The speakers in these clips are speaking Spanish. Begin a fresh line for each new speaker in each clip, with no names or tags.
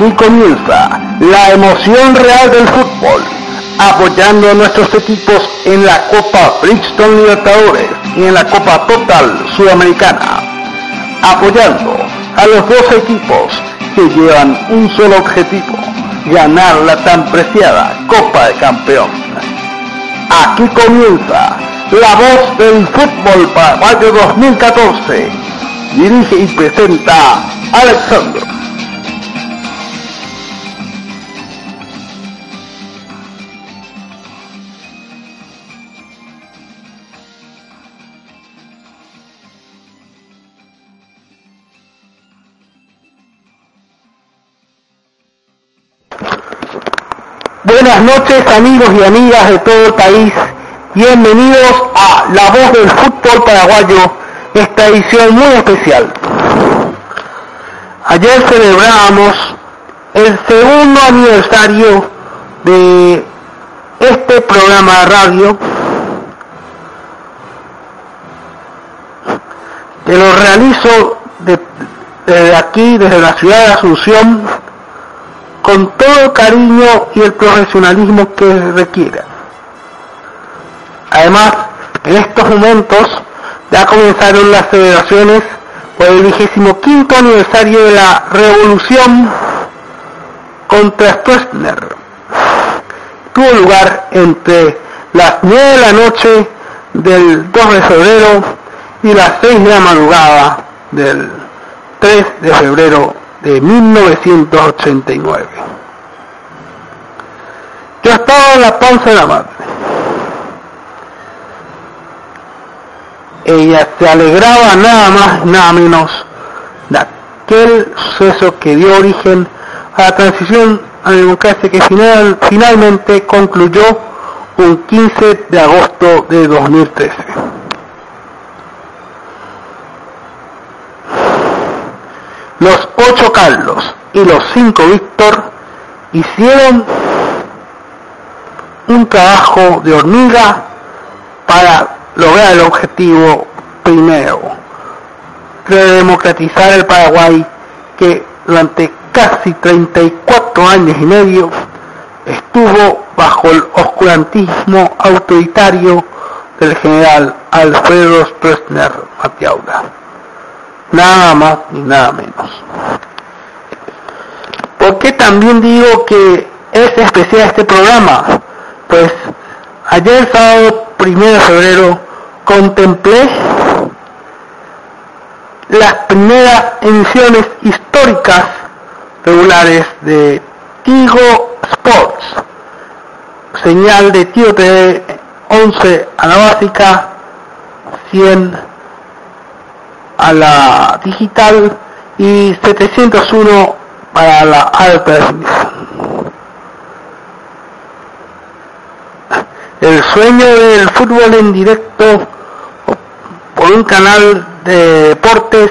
Aquí comienza la emoción real del fútbol, apoyando a nuestros equipos en la Copa Bridgestone Libertadores y en la Copa Total Sudamericana, apoyando a los dos equipos que llevan un solo objetivo, ganar la tan preciada Copa de Campeón. Aquí comienza la voz del fútbol paraguayo 2014. Dirige y presenta Alexandro. Buenas noches amigos y amigas de todo el país. Bienvenidos a La Voz del Fútbol Paraguayo, esta edición muy especial. Ayer celebrábamos el segundo aniversario de este programa de radio que lo realizo desde aquí, desde la ciudad de Asunción, con todo el cariño y el profesionalismo que requiera. Además, en estos momentos ya comenzaron las celebraciones por el vigésimo quinto aniversario de la revolución contra Stroessner. Tuvo lugar entre las 9 de la noche del 2 de febrero y las 6 de la madrugada del 3 de febrero de 1989. Yo estaba en la panza de la madre. Ella se alegraba nada más, nada menos de aquel suceso que dio origen a la transición a la democracia que final, finalmente concluyó un 15 de agosto de 2013. Los ocho Carlos y los cinco Víctor hicieron un trabajo de hormiga para lograr el objetivo primero, redemocratizar el Paraguay que durante casi 34 años y medio estuvo bajo el oscurantismo autoritario del general Alfredo Stroessner Matiaura nada más ni nada menos. ¿Por qué también digo que es especial este programa? Pues ayer sábado primero de febrero contemplé las primeras emisiones históricas regulares de Tigo Sports, señal de Tío TV 11 a la básica, 100 a la digital y 701 para la alta definición. El sueño del fútbol en directo por un canal de deportes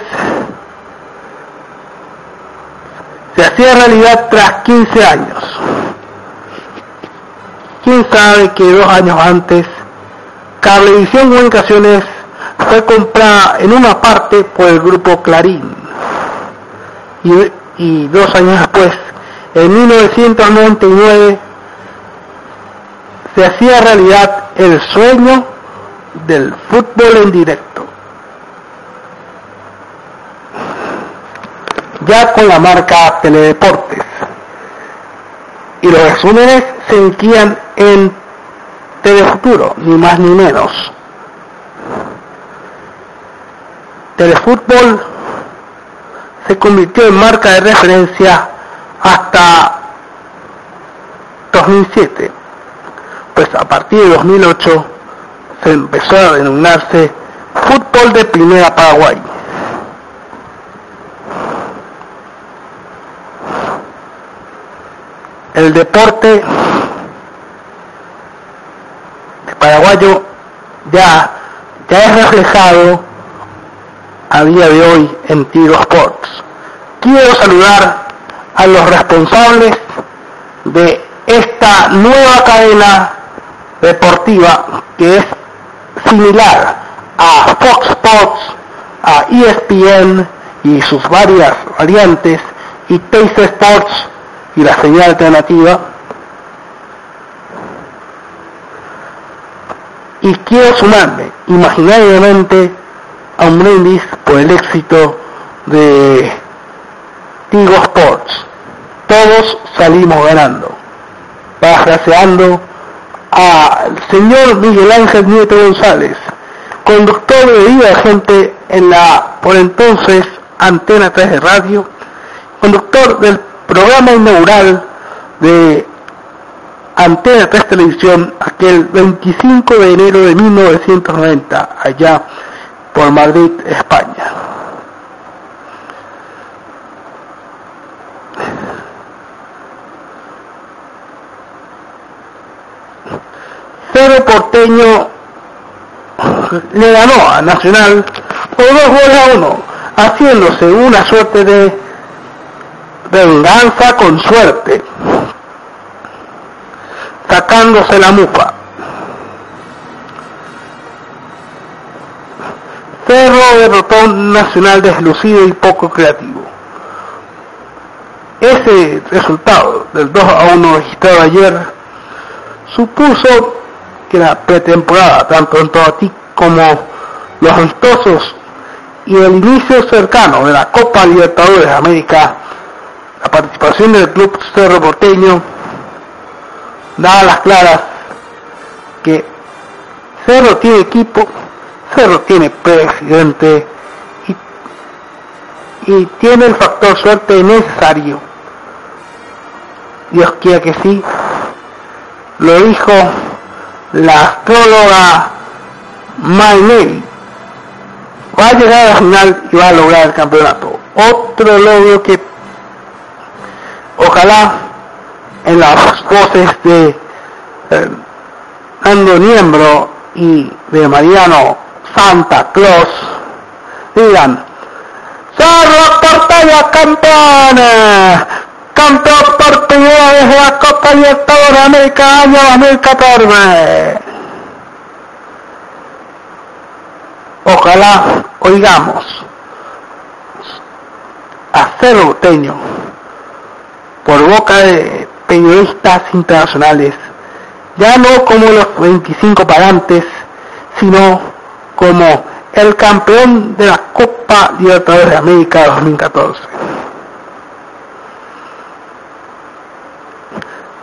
se hacía realidad tras 15 años. Quién sabe que dos años antes Cablevisión Comunicaciones fue comprada en una parte por el grupo Clarín y, dos años después, en 1999, se hacía realidad el sueño del fútbol en directo. Ya con la marca Teledeportes. Y los resúmenes se emitían en Telefuturo, ni más ni menos. Telefútbol se convirtió en marca de referencia hasta 2007, pues a partir de 2008 se empezó a denominarse Fútbol de Primera Paraguay. El deporte de paraguayo ya, ya es reflejado a día de hoy en Tiro Sports. Quiero saludar a los responsables de esta nueva cadena deportiva que es similar a Fox Sports, a ESPN y sus varias variantes y Taste Sports y la señal alternativa. Y quiero sumarme imaginariamente a un brindis por el éxito de Tigo Sports. Todos salimos ganando. Parafraseando al señor Miguel Ángel Nieto González, conductor de Vida Gente en la por entonces Antena 3 de Radio, conductor del programa inaugural de Antena 3 Televisión aquel 25 de enero de 1990, allá por Madrid, España. Porteño le ganó a Nacional por dos goles a uno, haciéndose una suerte de venganza con suerte, sacándose la mufa. Cerro derrotó nacional deslucido y poco creativo. Ese resultado del 2 a 1 registrado ayer supuso que la pretemporada, tanto en Toatí como los amistosos y el inicio cercano de la Copa Libertadores de América la participación del club Cerro Porteño da a las claras que Cerro tiene equipo, Cerro tiene presidente y, y tiene el factor suerte necesario. Dios quiera que sí, lo dijo la astróloga Maynelli. Va a llegar a la final y va a lograr el campeonato. Otro logro que ojalá en las voces de eh, Ando Niembro y de Mariano Santa Claus digan Cerro Porteño campeón campeón por primera de la Copa Libertadores de América año 2014 ojalá oigamos a Cerro por boca de periodistas internacionales, ya no como los 25 pagantes, sino como el campeón de la Copa Libertadores de América 2014.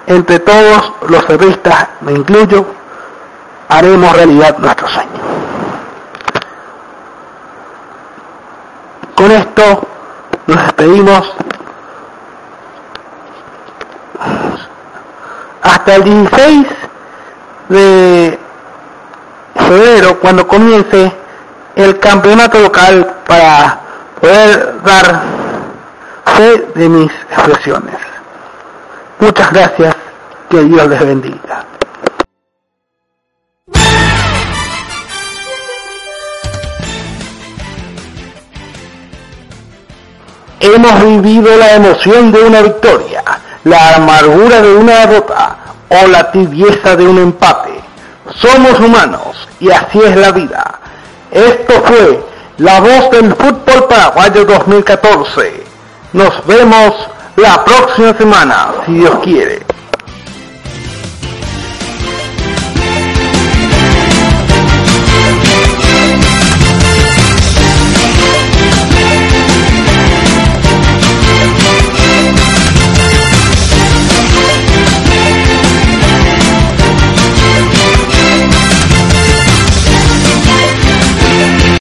Entre todos los periodistas, me incluyo, haremos realidad nuestro sueño. Con esto nos despedimos hasta el 16 de febrero, cuando comience el campeonato local para poder dar fe de mis expresiones. Muchas gracias, que Dios les bendiga. Hemos vivido la emoción de una victoria la amargura de una derrota o la tibieza de un empate. Somos humanos y así es la vida. Esto fue La Voz del Fútbol Paraguayo 2014. Nos vemos la próxima semana, si Dios quiere.